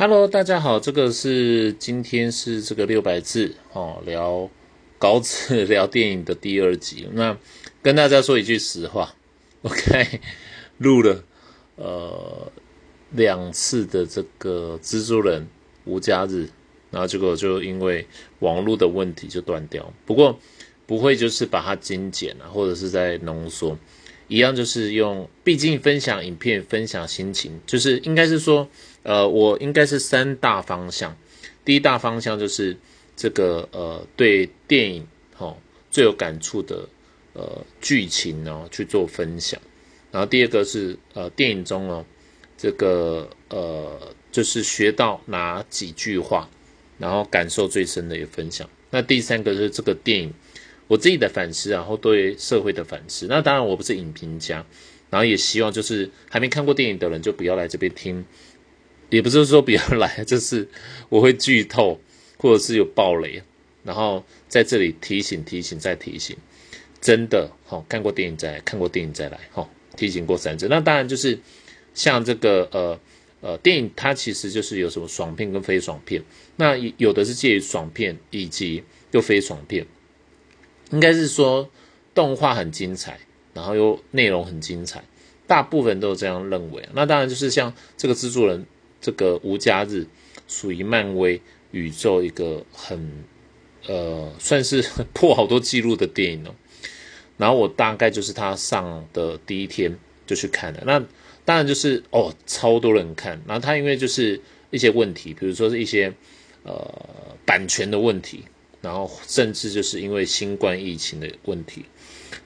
Hello，大家好，这个是今天是这个六百字哦，聊稿子 聊电影的第二集。那跟大家说一句实话，我开录了呃两次的这个蜘蛛人无家日，然后结果就因为网络的问题就断掉。不过不会就是把它精简啊，或者是在浓缩，一样就是用，毕竟分享影片，分享心情，就是应该是说。呃，我应该是三大方向。第一大方向就是这个呃，对电影哈最有感触的呃剧情呢去做分享。然后第二个是呃电影中哦这个呃就是学到哪几句话，然后感受最深的一分享。那第三个是这个电影我自己的反思，然后对社会的反思。那当然我不是影评家，然后也希望就是还没看过电影的人就不要来这边听。也不是说不要来，就是我会剧透，或者是有暴雷，然后在这里提醒提醒再提醒，真的好看过电影再来看过电影再来哈，提醒过三次。那当然就是像这个呃呃电影，它其实就是有什么爽片跟非爽片，那有的是介于爽片以及又非爽片，应该是说动画很精彩，然后又内容很精彩，大部分都这样认为。那当然就是像这个制作人。这个无家日属于漫威宇宙一个很呃，算是 破好多记录的电影哦。然后我大概就是他上的第一天就去看了，那当然就是哦，超多人看。然后他因为就是一些问题，比如说是一些呃版权的问题，然后甚至就是因为新冠疫情的问题，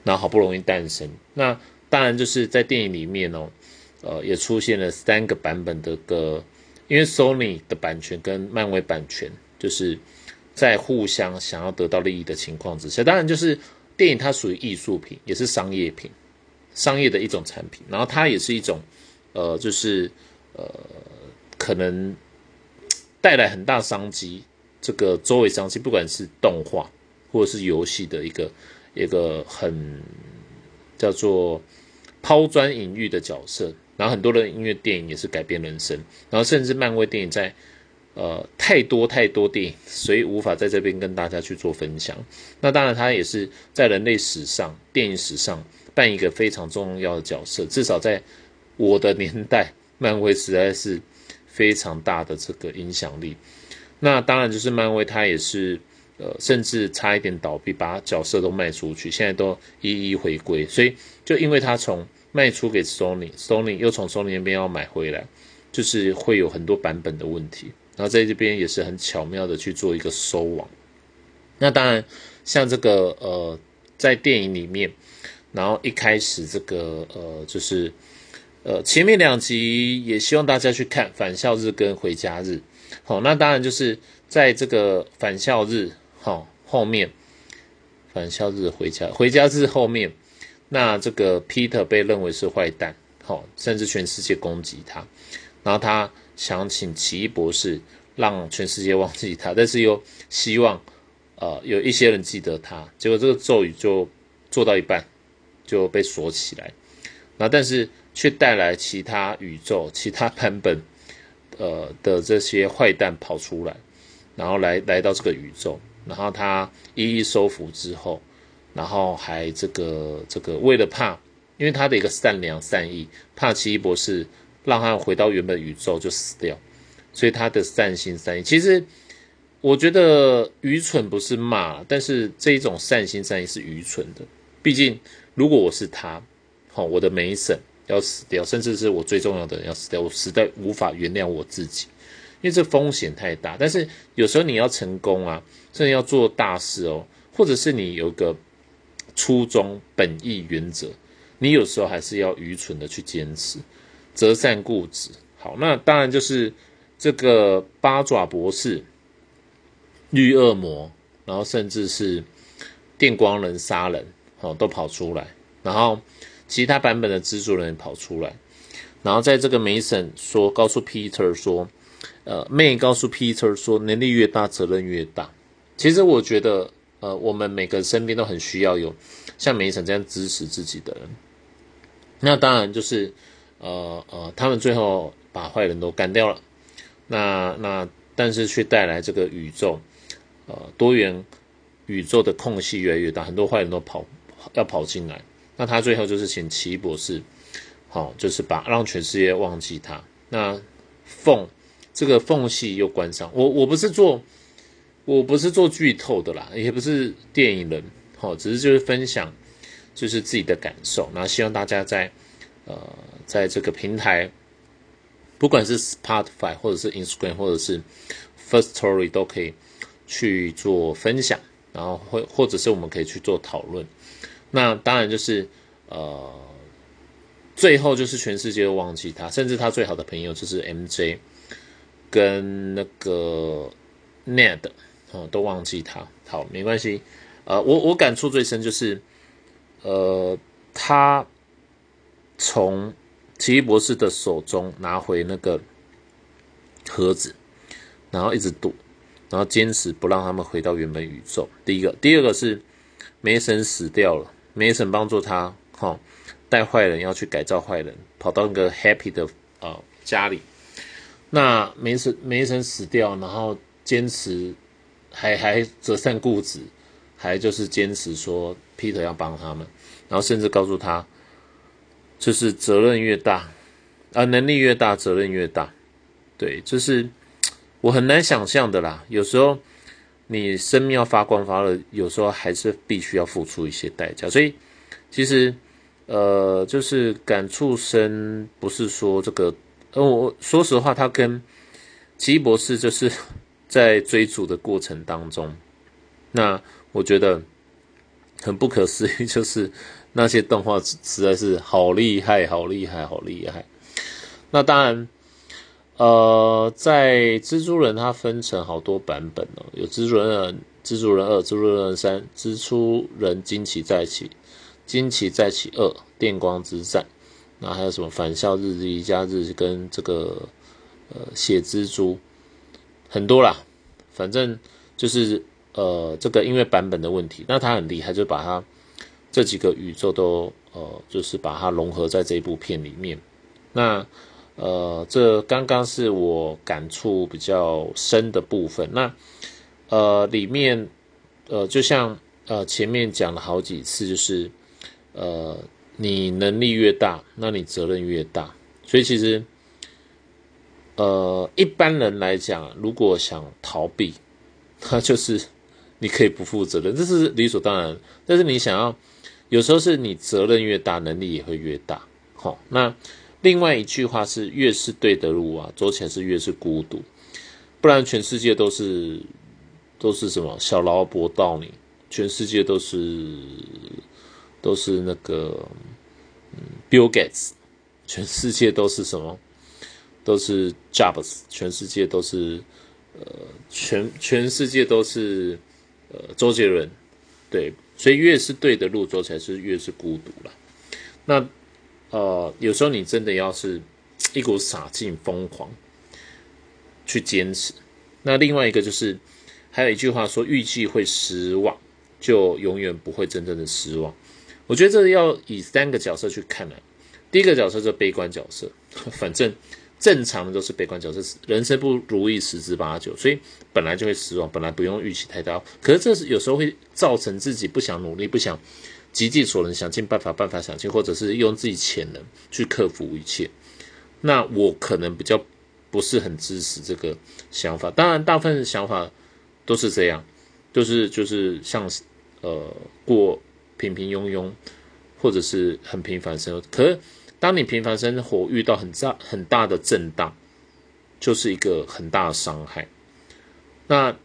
然后好不容易诞生。那当然就是在电影里面哦。呃，也出现了三个版本的歌，因为 Sony 的版权跟漫威版权就是在互相想要得到利益的情况之下，当然就是电影它属于艺术品，也是商业品，商业的一种产品，然后它也是一种呃，就是呃，可能带来很大商机，这个周围商机，不管是动画或者是游戏的一个一个很叫做抛砖引玉的角色。然后很多的音乐电影也是改变人生，然后甚至漫威电影在，呃，太多太多电影，所以无法在这边跟大家去做分享。那当然，它也是在人类史上、电影史上扮一个非常重要的角色。至少在我的年代，漫威实在是非常大的这个影响力。那当然，就是漫威它也是，呃，甚至差一点倒闭，把角色都卖出去，现在都一一回归。所以，就因为它从卖出给 Sony，Sony 又从 Sony 那边要买回来，就是会有很多版本的问题。然后在这边也是很巧妙的去做一个收网。那当然，像这个呃，在电影里面，然后一开始这个呃，就是呃前面两集也希望大家去看返校日跟回家日。好，那当然就是在这个返校日好后面，返校日回家回家日后面。那这个 Peter 被认为是坏蛋，好，甚至全世界攻击他，然后他想请奇异博士让全世界忘记他，但是又希望呃有一些人记得他，结果这个咒语就做到一半就被锁起来，然后但是却带来其他宇宙、其他版本呃的这些坏蛋跑出来，然后来来到这个宇宙，然后他一一收服之后。然后还这个这个为了怕，因为他的一个善良善意，怕奇异博士让他回到原本宇宙就死掉，所以他的善心善意，其实我觉得愚蠢不是骂，但是这一种善心善意是愚蠢的。毕竟如果我是他，好，我的梅婶要死掉，甚至是我最重要的人要死掉，我实在无法原谅我自己，因为这风险太大。但是有时候你要成功啊，甚至要做大事哦，或者是你有个。初衷本意原则，你有时候还是要愚蠢的去坚持，择善固执。好，那当然就是这个八爪博士、绿恶魔，然后甚至是电光人杀人，好都跑出来。然后其他版本的蜘蛛人跑出来。然后在这个梅森说，告诉 Peter 说，呃，May 告诉 Peter 说，能力越大，责任越大。其实我觉得。呃，我们每个身边都很需要有像梅森这样支持自己的人。那当然就是，呃呃，他们最后把坏人都干掉了。那那但是却带来这个宇宙，呃，多元宇宙的空隙越来越大，很多坏人都跑要跑进来。那他最后就是请奇异博士，好，就是把让全世界忘记他。那缝这个缝隙又关上。我我不是做我不是做剧透的啦，也不是电影人，好，只是就是分享就是自己的感受。那希望大家在呃在这个平台。不管是 Spotify 或者是 Instagram 或者是 First Story 都可以去做分享，然后或或者是我们可以去做讨论。那当然就是呃，最后就是全世界都忘记他，甚至他最好的朋友就是 MJ 跟那个 Ned 哦都忘记他。好，没关系。呃，我我感触最深就是呃，他从。奇异博士的手中拿回那个盒子，然后一直赌，然后坚持不让他们回到原本宇宙。第一个，第二个是梅森死掉了，梅神帮助他，哈，带坏人要去改造坏人，跑到那个 Happy 的呃家里。那梅神梅神死掉，然后坚持还还折善固执，还就是坚持说 Peter 要帮他们，然后甚至告诉他。就是责任越大，啊，能力越大，责任越大，对，就是我很难想象的啦。有时候你生命要发光发热，有时候还是必须要付出一些代价。所以其实，呃，就是感触深，不是说这个，呃，我说实话，他跟奇异博士就是 在追逐的过程当中，那我觉得很不可思议，就是。那些动画实在是好厉害，好厉害，好厉害。那当然，呃，在蜘蛛人它分成好多版本哦，有蜘蛛人、蜘蛛人二、蜘蛛人三、蜘蛛人惊奇再起、惊奇再起二、电光之战，那还有什么返校日、一家日跟这个呃血蜘蛛，很多啦。反正就是呃这个因为版本的问题，那他很厉害，就把它。这几个宇宙都呃，就是把它融合在这一部片里面。那呃，这刚刚是我感触比较深的部分。那呃，里面呃，就像呃前面讲了好几次，就是呃，你能力越大，那你责任越大。所以其实呃，一般人来讲，如果想逃避，他就是你可以不负责任，这是理所当然。但是你想要。有时候是你责任越大，能力也会越大。好，那另外一句话是：越是对的路啊，走起来是越是孤独。不然全世界都是都是什么小劳勃道你，全世界都是都是那个嗯 Bill Gates，全世界都是什么都是 Jobs，全世界都是呃全全世界都是呃周杰伦，对。所以越是对的路走起来是越是孤独了。那呃，有时候你真的要是 一股傻劲、疯狂去坚持。那另外一个就是，还有一句话说：预计会失望，就永远不会真正的失望。我觉得这要以三个角色去看呢。第一个角色是悲观角色，反正。正常的都是悲观角色，人生不如意十之八九，所以本来就会失望，本来不用预期太高。可是这是有时候会造成自己不想努力，不想极尽所能，想尽办法，办法想尽，或者是用自己潜能去克服一切。那我可能比较不是很支持这个想法。当然，大部分想法都是这样，就是就是像呃过平平庸庸，或者是很平凡生活。可是。当你平凡生活遇到很大很大的震荡，就是一个很大的伤害。那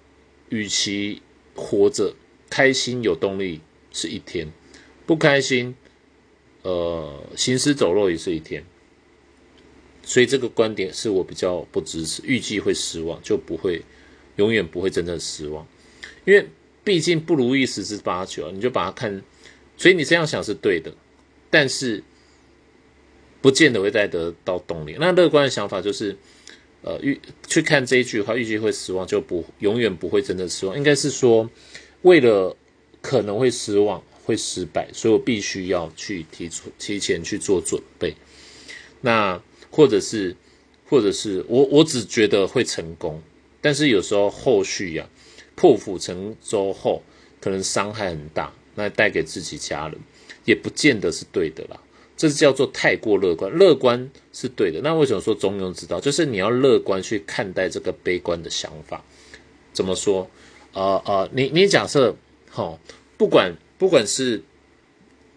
与其活着开心有动力是一天，不开心，呃，行尸走肉也是一天。所以这个观点是我比较不支持。预计会失望，就不会永远不会真正失望，因为毕竟不如意十之八九，你就把它看。所以你这样想是对的，但是。不见得会再得到动力。那乐观的想法就是，呃，预去看这一句话，预计会失望，就不永远不会真的失望。应该是说，为了可能会失望、会失败，所以我必须要去提出、提前去做准备。那或者是或者是我我只觉得会成功，但是有时候后续呀破釜沉舟后，可能伤害很大，那带给自己家人也不见得是对的啦。这叫做太过乐观，乐观是对的。那为什么说中庸之道？就是你要乐观去看待这个悲观的想法。怎么说？呃呃，你你假设，好，不管不管是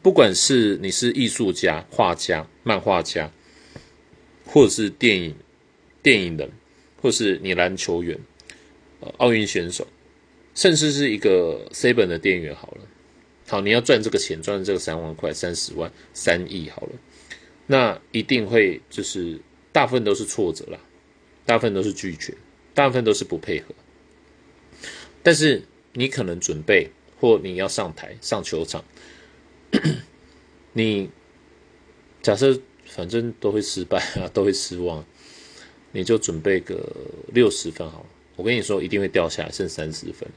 不管是你是艺术家、画家、漫画家，或者是电影电影人，或是你篮球员、呃奥运选手，甚至是一个 C 本的店员，好了。好，你要赚这个钱，赚这个三万块、三十万、三亿，好了，那一定会就是大部分都是挫折啦，大部分都是拒绝，大部分都是不配合。但是你可能准备或你要上台上球场，你假设反正都会失败啊，都会失望，你就准备个六十分好了。我跟你说，一定会掉下来，剩三十分。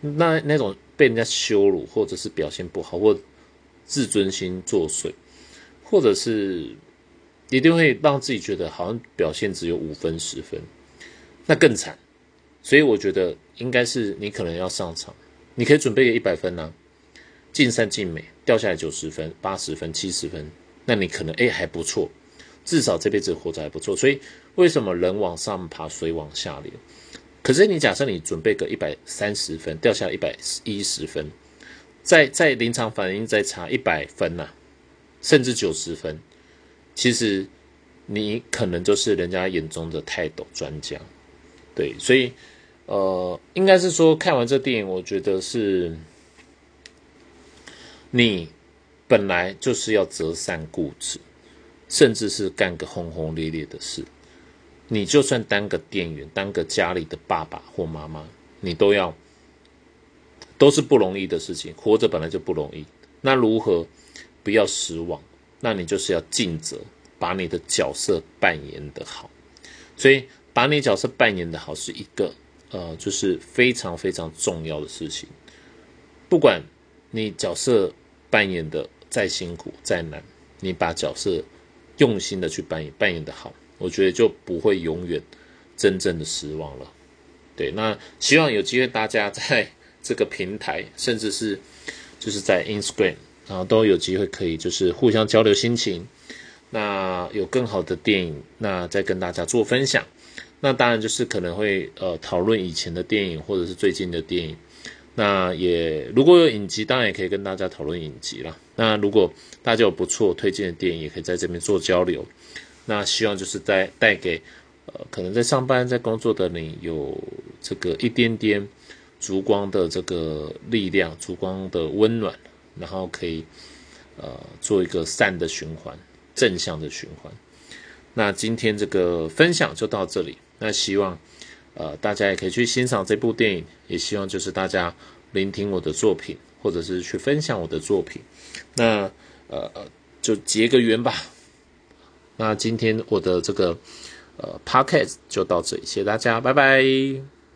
那那种被人家羞辱，或者是表现不好，或自尊心作祟，或者是一定会让自己觉得好像表现只有五分十分，那更惨。所以我觉得应该是你可能要上场，你可以准备个一百分呢，尽善尽美，掉下来九十分、八十分、七十分，那你可能哎还不错，至少这辈子活着还不错。所以为什么人往上爬，水往下流？可是你假设你准备个一百三十分，掉下来一百一十分，在在临场反应再差一百分呐，甚至九十分，其实你可能就是人家眼中的泰斗专家，对，所以呃，应该是说看完这电影，我觉得是你本来就是要择善固执，甚至是干个轰轰烈烈的事。你就算当个店员，当个家里的爸爸或妈妈，你都要都是不容易的事情。活着本来就不容易，那如何不要失望？那你就是要尽责，把你的角色扮演的好。所以，把你角色扮演的好是一个呃，就是非常非常重要的事情。不管你角色扮演的再辛苦再难，你把角色用心的去扮演，扮演的好。我觉得就不会永远真正的失望了。对，那希望有机会大家在 这个平台，甚至是就是在 Instagram，然后都有机会可以就是互相交流心情。那有更好的电影，那再跟大家做分享。那当然就是可能会呃讨论以前的电影，或者是最近的电影。那也如果有影集，当然也可以跟大家讨论影集了。那如果大家有不错推荐的电影，也可以在这边做交流。那希望就是在带给，呃，可能在上班在工作的你有这个一点点烛光的这个力量，烛光的温暖，然后可以呃做一个善的循环，正向的循环。那今天这个分享就到这里。那希望呃大家也可以去欣赏这部电影，也希望就是大家聆听我的作品，或者是去分享我的作品。那呃就结个缘吧。那今天我的这个呃 podcast 就到这里，谢谢大家，拜拜。